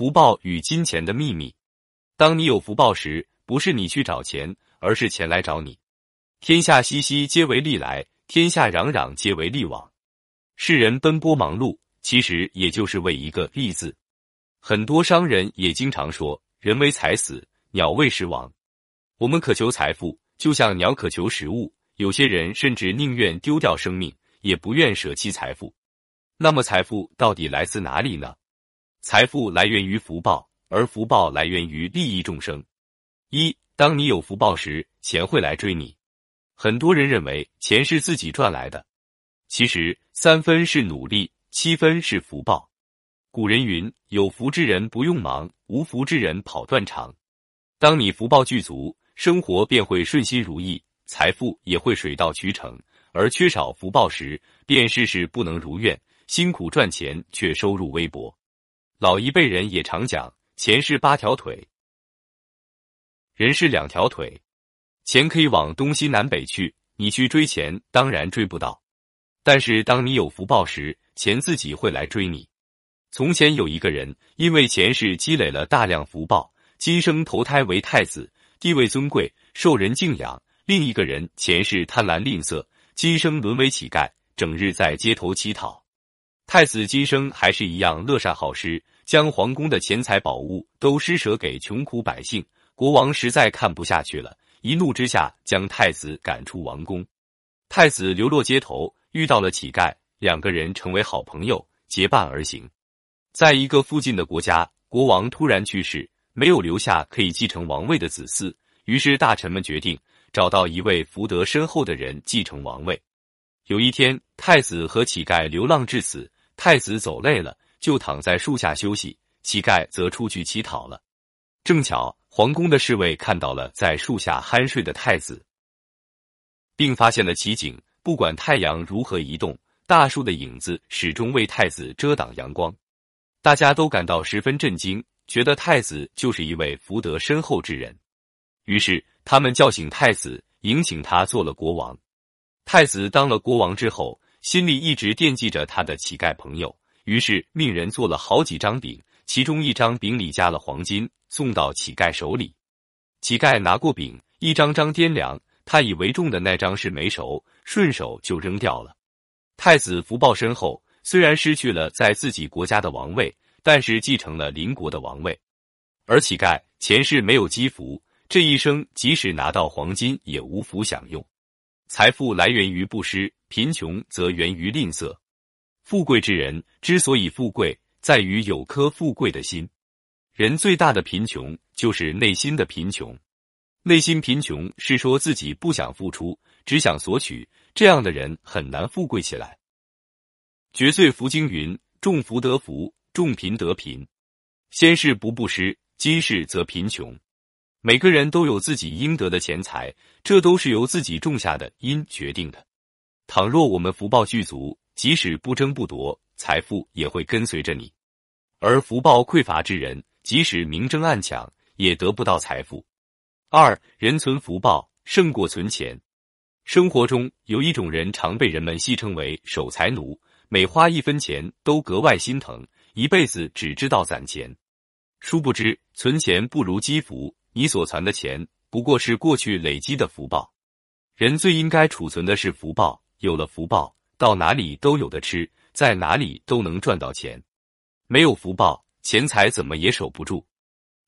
福报与金钱的秘密。当你有福报时，不是你去找钱，而是钱来找你。天下熙熙，皆为利来；天下攘攘，皆为利往。世人奔波忙碌，其实也就是为一个“利”字。很多商人也经常说：“人为财死，鸟为食亡。”我们渴求财富，就像鸟渴求食物。有些人甚至宁愿丢掉生命，也不愿舍弃财富。那么，财富到底来自哪里呢？财富来源于福报，而福报来源于利益众生。一，当你有福报时，钱会来追你。很多人认为钱是自己赚来的，其实三分是努力，七分是福报。古人云：“有福之人不用忙，无福之人跑断肠。”当你福报具足，生活便会顺心如意。财富也会水到渠成，而缺少福报时，便事事不能如愿，辛苦赚钱却收入微薄。老一辈人也常讲，钱是八条腿，人是两条腿。钱可以往东西南北去，你去追钱，当然追不到。但是当你有福报时，钱自己会来追你。从前有一个人，因为前世积累了大量福报，今生投胎为太子，地位尊贵，受人敬仰。另一个人前世贪婪吝啬，今生沦为乞丐，整日在街头乞讨。太子今生还是一样乐善好施，将皇宫的钱财宝物都施舍给穷苦百姓。国王实在看不下去了，一怒之下将太子赶出王宫。太子流落街头，遇到了乞丐，两个人成为好朋友，结伴而行。在一个附近的国家，国王突然去世，没有留下可以继承王位的子嗣，于是大臣们决定。找到一位福德深厚的人继承王位。有一天，太子和乞丐流浪至此，太子走累了，就躺在树下休息；乞丐则出去乞讨了。正巧，皇宫的侍卫看到了在树下酣睡的太子，并发现了奇景：不管太阳如何移动，大树的影子始终为太子遮挡阳光。大家都感到十分震惊，觉得太子就是一位福德深厚之人。于是。他们叫醒太子，迎请他做了国王。太子当了国王之后，心里一直惦记着他的乞丐朋友，于是命人做了好几张饼，其中一张饼里加了黄金，送到乞丐手里。乞丐拿过饼，一张张掂量，他以为重的那张是没熟，顺手就扔掉了。太子福报深厚，虽然失去了在自己国家的王位，但是继承了邻国的王位。而乞丐前世没有积福。这一生即使拿到黄金，也无福享用。财富来源于布施，贫穷则源于吝啬。富贵之人之所以富贵，在于有颗富贵的心。人最大的贫穷就是内心的贫穷。内心贫穷是说自己不想付出，只想索取，这样的人很难富贵起来。绝罪福经云：重福得福，重贫得贫。先是不布施，今世则贫穷。每个人都有自己应得的钱财，这都是由自己种下的因决定的。倘若我们福报具足，即使不争不夺，财富也会跟随着你；而福报匮乏之人，即使明争暗抢，也得不到财富。二人存福报胜过存钱。生活中有一种人，常被人们戏称为守财奴，每花一分钱都格外心疼，一辈子只知道攒钱。殊不知，存钱不如积福。你所存的钱不过是过去累积的福报，人最应该储存的是福报。有了福报，到哪里都有的吃，在哪里都能赚到钱。没有福报，钱财怎么也守不住。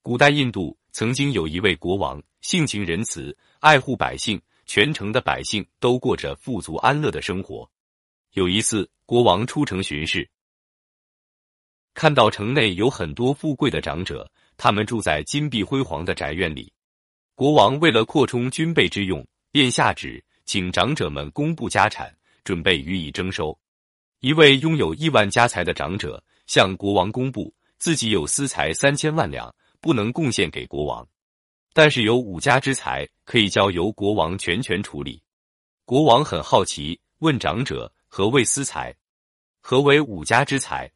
古代印度曾经有一位国王，性情仁慈，爱护百姓，全城的百姓都过着富足安乐的生活。有一次，国王出城巡视，看到城内有很多富贵的长者。他们住在金碧辉煌的宅院里。国王为了扩充军备之用，便下旨请长者们公布家产，准备予以征收。一位拥有亿万家财的长者向国王公布，自己有私财三千万两，不能贡献给国王，但是有五家之财可以交由国王全权处理。国王很好奇，问长者何为私财，何为五家之财？